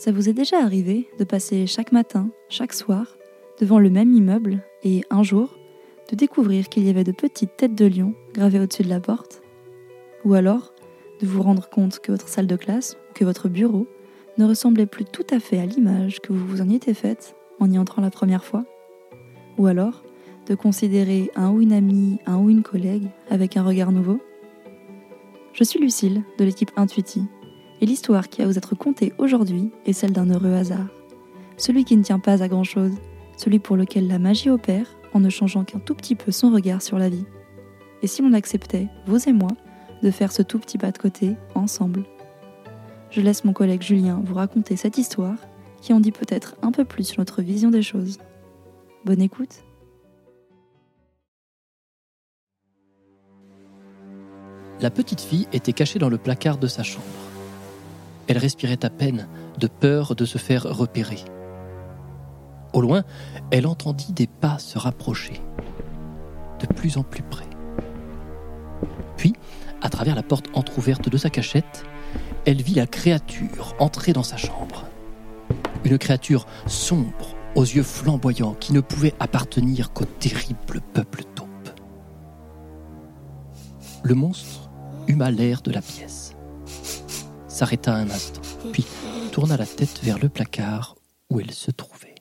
Ça vous est déjà arrivé de passer chaque matin, chaque soir, devant le même immeuble et un jour, de découvrir qu'il y avait de petites têtes de lion gravées au-dessus de la porte? Ou alors, de vous rendre compte que votre salle de classe ou que votre bureau ne ressemblait plus tout à fait à l'image que vous vous en étiez faite en y entrant la première fois? Ou alors, de considérer un ou une amie, un ou une collègue avec un regard nouveau? Je suis Lucille de l'équipe Intuiti et l'histoire qui va vous être contée aujourd'hui est celle d'un heureux hasard. Celui qui ne tient pas à grand-chose, celui pour lequel la magie opère en ne changeant qu'un tout petit peu son regard sur la vie. Et si l'on acceptait, vous et moi, de faire ce tout petit pas de côté ensemble Je laisse mon collègue Julien vous raconter cette histoire qui en dit peut-être un peu plus sur notre vision des choses. Bonne écoute La petite fille était cachée dans le placard de sa chambre. Elle respirait à peine, de peur de se faire repérer. Au loin, elle entendit des pas se rapprocher, de plus en plus près. Puis, à travers la porte entr'ouverte de sa cachette, elle vit la créature entrer dans sa chambre. Une créature sombre, aux yeux flamboyants, qui ne pouvait appartenir qu'au terrible peuple taupe. Le monstre huma l'air de la pièce, s'arrêta un instant, puis tourna la tête vers le placard où elle se trouvait.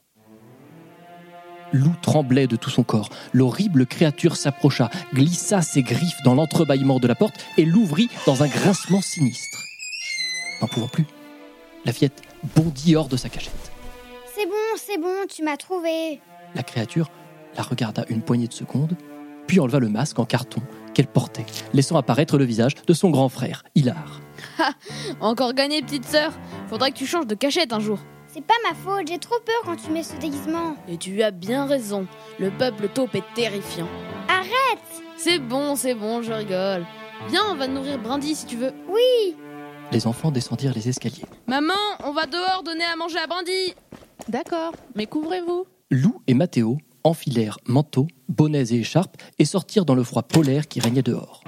Lou tremblait de tout son corps. L'horrible créature s'approcha, glissa ses griffes dans l'entrebâillement de la porte et l'ouvrit dans un grincement sinistre. N'en pouvant plus, la fillette bondit hors de sa cachette. C'est bon, c'est bon, tu m'as trouvé. La créature la regarda une poignée de secondes, puis enleva le masque en carton qu'elle portait, laissant apparaître le visage de son grand frère, Hilar. Ha Encore gagné, petite sœur Faudra que tu changes de cachette un jour. C'est pas ma faute, j'ai trop peur quand tu mets ce déguisement. Et tu as bien raison. Le peuple taupe est terrifiant. Arrête C'est bon, c'est bon, je rigole. Viens, on va nourrir Brindy si tu veux. Oui Les enfants descendirent les escaliers. Maman, on va dehors donner à manger à Brindy. D'accord, mais couvrez-vous. Lou et Mathéo enfilèrent manteaux, bonnets et écharpes et sortirent dans le froid polaire qui régnait dehors.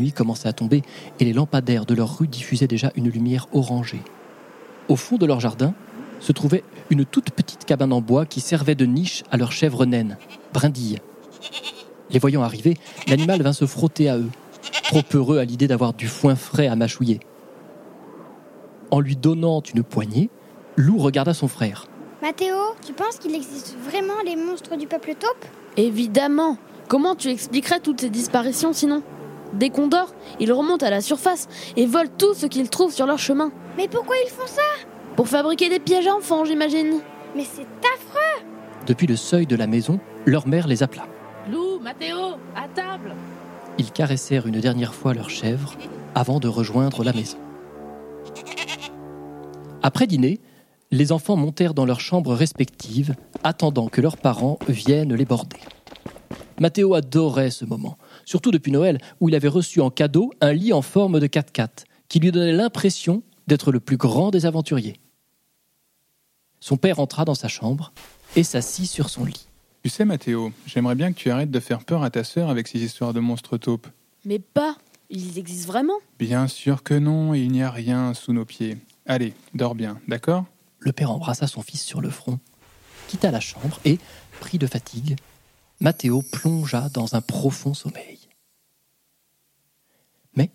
Nuit commençait à tomber et les lampadaires de leur rue diffusaient déjà une lumière orangée. Au fond de leur jardin se trouvait une toute petite cabane en bois qui servait de niche à leur chèvre naine, Brindille. Les voyant arriver, l'animal vint se frotter à eux, trop heureux à l'idée d'avoir du foin frais à mâchouiller. En lui donnant une poignée, Lou regarda son frère. Mathéo, tu penses qu'il existe vraiment les monstres du peuple taupe? Évidemment. Comment tu expliquerais toutes ces disparitions sinon? Dès qu'on dort, ils remontent à la surface et volent tout ce qu'ils trouvent sur leur chemin. Mais pourquoi ils font ça? Pour fabriquer des pièges à enfants, j'imagine. Mais c'est affreux Depuis le seuil de la maison, leur mère les appela. Lou, Mathéo, à table. Ils caressèrent une dernière fois leur chèvre avant de rejoindre la maison. Après dîner, les enfants montèrent dans leurs chambres respectives, attendant que leurs parents viennent les border. Mathéo adorait ce moment, surtout depuis Noël, où il avait reçu en cadeau un lit en forme de 4x4, qui lui donnait l'impression d'être le plus grand des aventuriers. Son père entra dans sa chambre et s'assit sur son lit. Tu sais, Mathéo, j'aimerais bien que tu arrêtes de faire peur à ta sœur avec ces histoires de monstres taupes. Mais pas. Ils existent vraiment. Bien sûr que non, il n'y a rien sous nos pieds. Allez, dors bien, d'accord? Le père embrassa son fils sur le front, quitta la chambre et, pris de fatigue, Mathéo plongea dans un profond sommeil. Mais,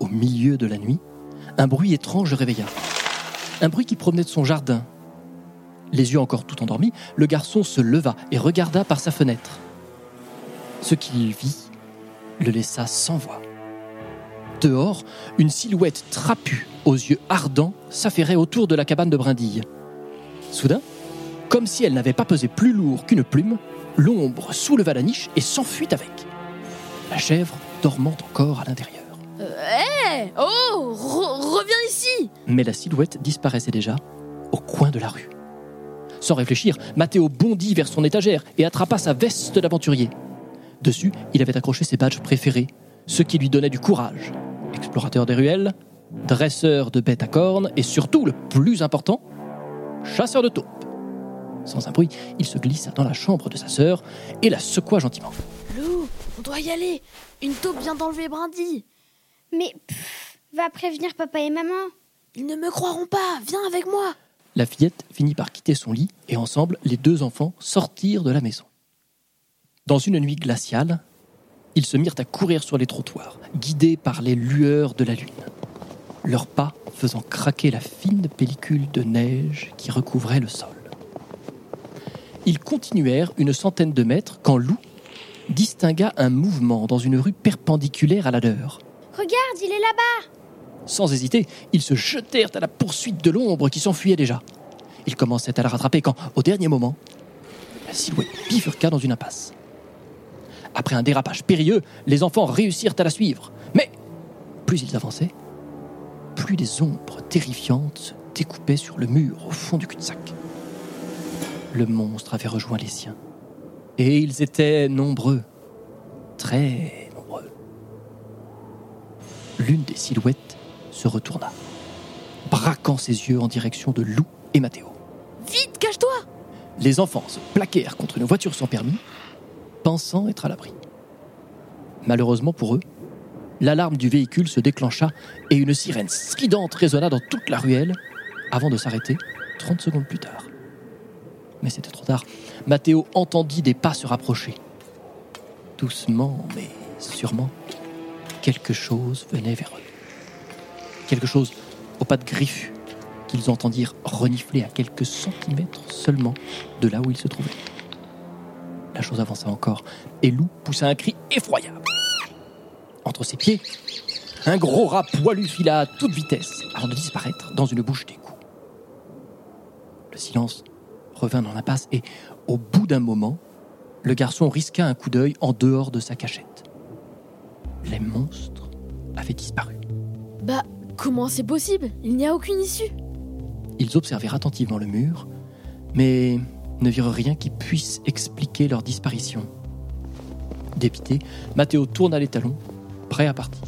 au milieu de la nuit, un bruit étrange le réveilla. Un bruit qui provenait de son jardin. Les yeux encore tout endormis, le garçon se leva et regarda par sa fenêtre. Ce qu'il vit le laissa sans voix. Dehors, une silhouette trapue, aux yeux ardents, s'affairait autour de la cabane de brindille. Soudain, comme si elle n'avait pas pesé plus lourd qu'une plume, l'ombre souleva la niche et s'enfuit avec. La chèvre dormant encore à l'intérieur. Hé Oh re- Reviens ici Mais la silhouette disparaissait déjà au coin de la rue. Sans réfléchir, Mathéo bondit vers son étagère et attrapa sa veste d'aventurier. Dessus, il avait accroché ses badges préférés, ceux qui lui donnaient du courage. Explorateur des ruelles, dresseur de bêtes à cornes et surtout, le plus important, chasseur de taupes. Sans un bruit, il se glissa dans la chambre de sa sœur et la secoua gentiment. Lou, on doit y aller. Une taupe vient d'enlever Brindy. Mais pff, Va prévenir papa et maman. Ils ne me croiront pas, viens avec moi. La fillette finit par quitter son lit et ensemble, les deux enfants sortirent de la maison. Dans une nuit glaciale, ils se mirent à courir sur les trottoirs, guidés par les lueurs de la lune. Leurs pas faisant craquer la fine pellicule de neige qui recouvrait le sol. Ils continuèrent une centaine de mètres quand Lou distingua un mouvement dans une rue perpendiculaire à la leur. Regarde, il est là-bas. Sans hésiter, ils se jetèrent à la poursuite de l'ombre qui s'enfuyait déjà. Ils commençaient à la rattraper quand, au dernier moment, la silhouette bifurqua dans une impasse. Après un dérapage périlleux, les enfants réussirent à la suivre. Mais plus ils avançaient, plus des ombres terrifiantes se découpaient sur le mur au fond du cul-de-sac. Le monstre avait rejoint les siens. Et ils étaient nombreux. Très nombreux. L'une des silhouettes se retourna, braquant ses yeux en direction de Lou et Mathéo. Vite, cache-toi Les enfants se plaquèrent contre une voiture sans permis, pensant être à l'abri. Malheureusement pour eux, l'alarme du véhicule se déclencha et une sirène stridente résonna dans toute la ruelle avant de s'arrêter 30 secondes plus tard. Mais c'était trop tard. Mathéo entendit des pas se rapprocher. Doucement, mais sûrement, quelque chose venait vers eux. Quelque chose aux pattes griffues qu'ils entendirent renifler à quelques centimètres seulement de là où ils se trouvaient. La chose avança encore, et Lou poussa un cri effroyable. Entre ses pieds, un gros rat poilu fila à toute vitesse avant de disparaître dans une bouche d'égout. Le silence revint dans l'impasse et, au bout d'un moment, le garçon risqua un coup d'œil en dehors de sa cachette. Les monstres avaient disparu. Bah, comment c'est possible? Il n'y a aucune issue. Ils observèrent attentivement le mur, mais ne virent rien qui puisse expliquer leur disparition. Dépité, Mathéo tourna les talons, prêt à partir.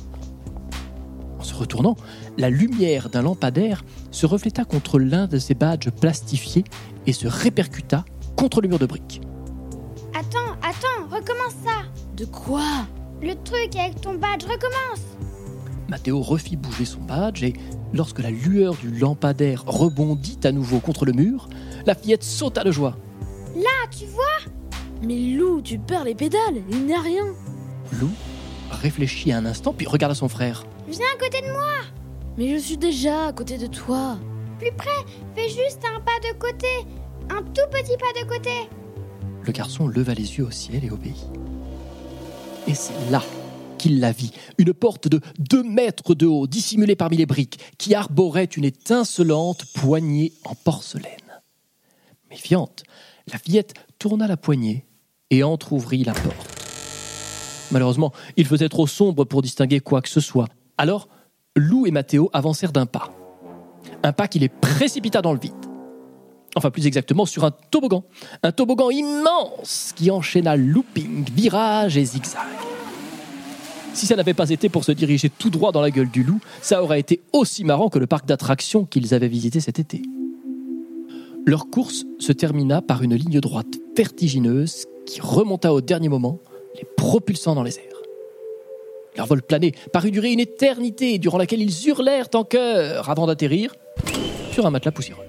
En se retournant, la lumière d'un lampadaire se refléta contre l'un de ses badges plastifiés et se répercuta contre le mur de briques. Attends, attends, recommence ça. De quoi? Le truc avec ton badge, recommence. Mathéo refit bouger son badge et, lorsque la lueur du lampadaire rebondit à nouveau contre le mur, la fillette sauta de joie. Là, tu vois? Mais Lou, tu perds les pédales, il n'y a rien. Lou réfléchit un instant puis regarda son frère. Viens à côté de moi. Mais je suis déjà à côté de toi. Plus près, fais juste un pas de côté. Un tout petit pas de côté. Le garçon leva les yeux au ciel et obéit. Et c'est là qu'il la vit, une porte de deux mètres de haut, dissimulée parmi les briques, qui arborait une étincelante poignée en porcelaine. Méfiante, la fillette tourna la poignée et entr'ouvrit la porte. Malheureusement, il faisait trop sombre pour distinguer quoi que ce soit. Alors, Lou et Mathéo avancèrent d'un pas. Un pas qui les précipita dans le vide. Enfin, plus exactement, sur un toboggan. Un toboggan immense qui enchaîna looping, virages et zigzags. Si ça n'avait pas été pour se diriger tout droit dans la gueule du loup, ça aurait été aussi marrant que le parc d'attractions qu'ils avaient visité cet été. Leur course se termina par une ligne droite vertigineuse qui remonta au dernier moment, les propulsant dans les airs. Leur vol plané parut durer une éternité durant laquelle ils hurlèrent en chœur avant d'atterrir sur un matelas poussiéreux.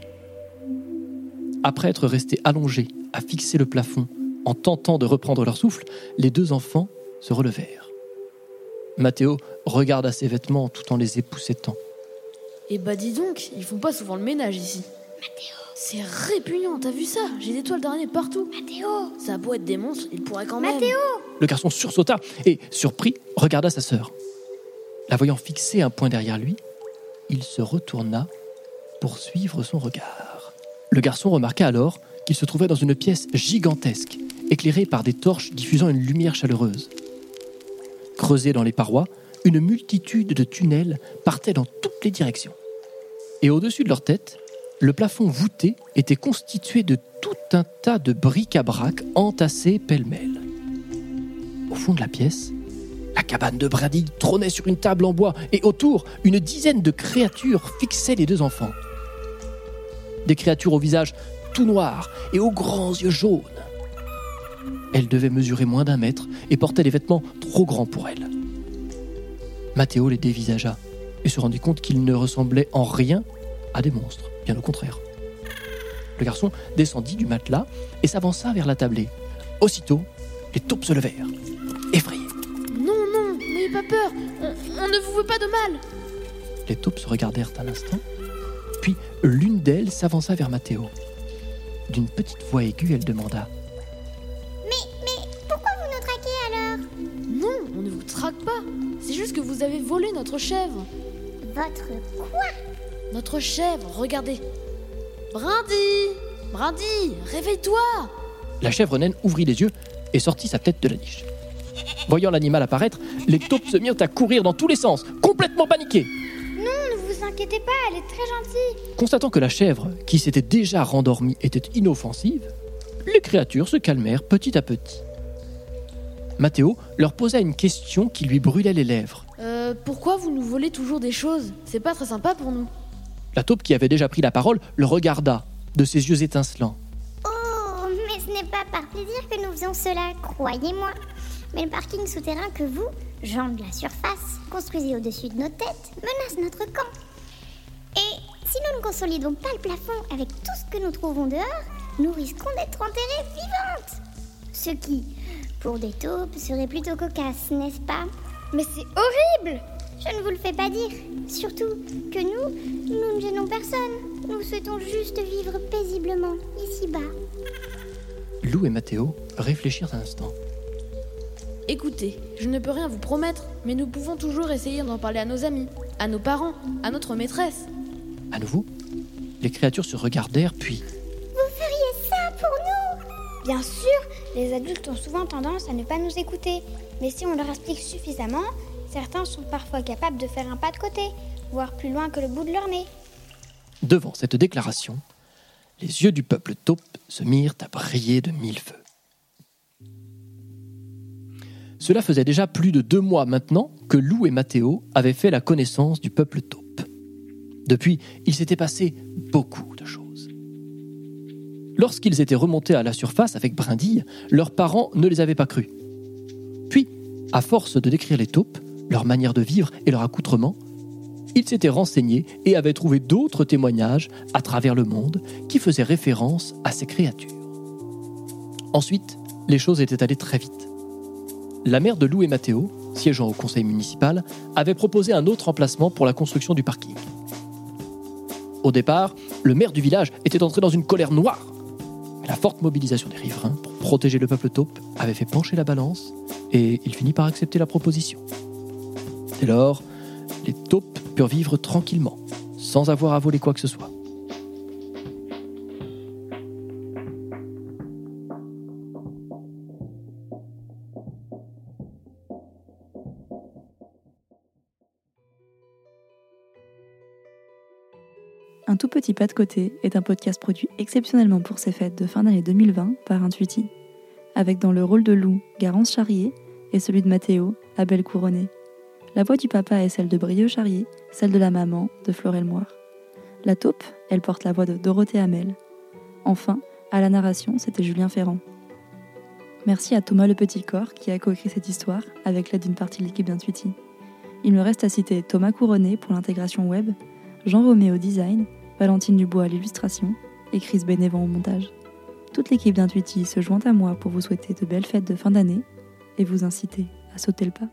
Après être restés allongés à fixer le plafond en tentant de reprendre leur souffle, les deux enfants se relevèrent. Mathéo regarda ses vêtements tout en les époussetant. Et bah dis donc, ils font pas souvent le ménage ici. Mathéo, C'est répugnant, t'as vu ça? J'ai des toiles d'araignée partout. Mathéo, Ça a beau être des monstres, ils pourraient quand même. Mathéo. Le garçon sursauta et, surpris, regarda sa sœur. La voyant fixer un point derrière lui, il se retourna pour suivre son regard. Le garçon remarqua alors qu'il se trouvait dans une pièce gigantesque, éclairée par des torches diffusant une lumière chaleureuse. Creusés dans les parois, une multitude de tunnels partaient dans toutes les directions. Et au-dessus de leur tête, le plafond voûté était constitué de tout un tas de bric-à-brac entassés pêle-mêle. Au fond de la pièce, la cabane de Brady trônait sur une table en bois et autour, une dizaine de créatures fixaient les deux enfants. Des créatures au visage tout noir et aux grands yeux jaunes. Elles devaient mesurer moins d'un mètre et portaient des vêtements trop grands pour elles. Mathéo les dévisagea et se rendit compte qu'ils ne ressemblaient en rien à des monstres, bien au contraire. Le garçon descendit du matelas et s'avança vers la tablée. Aussitôt, les taupes se levèrent, effrayées. Non, non, n'ayez pas peur. On, on ne vous veut pas de mal. Les taupes se regardèrent un instant, puis l'une d'elles s'avança vers Mathéo. D'une petite voix aiguë, elle demanda Pourquoi vous nous traquez alors? Non, on ne vous traque pas. C'est juste que vous avez volé notre chèvre. Votre quoi? Notre chèvre, regardez. Brindy Brindy, réveille-toi La chèvre naine ouvrit les yeux et sortit sa tête de la niche. Voyant l'animal apparaître, les taupes se mirent à courir dans tous les sens, complètement paniquées. Inquiétez pas, elle est très gentille. Constatant que la chèvre, qui s'était déjà rendormie, était inoffensive, les créatures se calmèrent petit à petit. Mathéo leur posa une question qui lui brûlait les lèvres. Euh, pourquoi vous nous volez toujours des choses? C'est pas très sympa pour nous. La taupe qui avait déjà pris la parole le regarda de ses yeux étincelants. Oh, mais ce n'est pas par plaisir que nous faisons cela, croyez-moi. Mais le parking souterrain que vous, gens de la surface, construisez au-dessus de nos têtes, menace notre camp. Et si nous ne consolidons pas le plafond avec tout ce que nous trouvons dehors, nous risquons d'être enterrées vivantes. Ce qui, pour des taupes, serait plutôt cocasse, n'est-ce pas? Mais c'est horrible Je ne vous le fais pas dire. Surtout que nous, nous ne gênons personne. Nous souhaitons juste vivre paisiblement, ici-bas. Lou et Mathéo réfléchirent un instant. Écoutez, je ne peux rien vous promettre, mais nous pouvons toujours essayer d'en parler à nos amis, à nos parents, à notre maîtresse. À nouveau, les créatures se regardèrent, puis Vous feriez ça pour nous? Bien sûr, les adultes ont souvent tendance à ne pas nous écouter. Mais si on leur explique suffisamment, certains sont parfois capables de faire un pas de côté, voire plus loin que le bout de leur nez. Devant cette déclaration, les yeux du peuple taupe se mirent à briller de mille feux. Cela faisait déjà plus de deux mois maintenant que Lou et Mathéo avaient fait la connaissance du peuple taupe. Depuis, il s'était passé beaucoup de choses. Lorsqu'ils étaient remontés à la surface avec Brindille, leurs parents ne les avaient pas crus. Puis, à force de décrire les taupes, leur manière de vivre et leur accoutrement, ils s'étaient renseignés et avaient trouvé d'autres témoignages à travers le monde qui faisaient référence à ces créatures. Ensuite, les choses étaient allées très vite. La mère de Lou et Mathéo, siégeant au conseil municipal, avait proposé un autre emplacement pour la construction du parking. Au départ, le maire du village était entré dans une colère noire. La forte mobilisation des riverains pour protéger le peuple taupe avait fait pencher la balance et il finit par accepter la proposition. Dès lors, les taupes purent vivre tranquillement, sans avoir à voler quoi que ce soit. Un tout petit pas de côté est un podcast produit exceptionnellement pour ces fêtes de fin d'année 2020 par Intuiti, avec dans le rôle de Lou, Garance Charrier, et celui de Mathéo, Abel Couronné. La voix du papa est celle de Brieux Charrier, celle de la maman, de Florel Moire. La taupe, elle porte la voix de Dorothée Hamel. Enfin, à la narration, c'était Julien Ferrand. Merci à Thomas Le Petit Corps qui a coécrit cette histoire avec l'aide d'une partie de l'équipe d'Intuiti. Il me reste à citer Thomas Couronné pour l'intégration web, Jean Romé au design, Valentine Dubois à l'illustration et Chris Bénévent au montage. Toute l'équipe d'Intuiti se joint à moi pour vous souhaiter de belles fêtes de fin d'année et vous inciter à sauter le pas.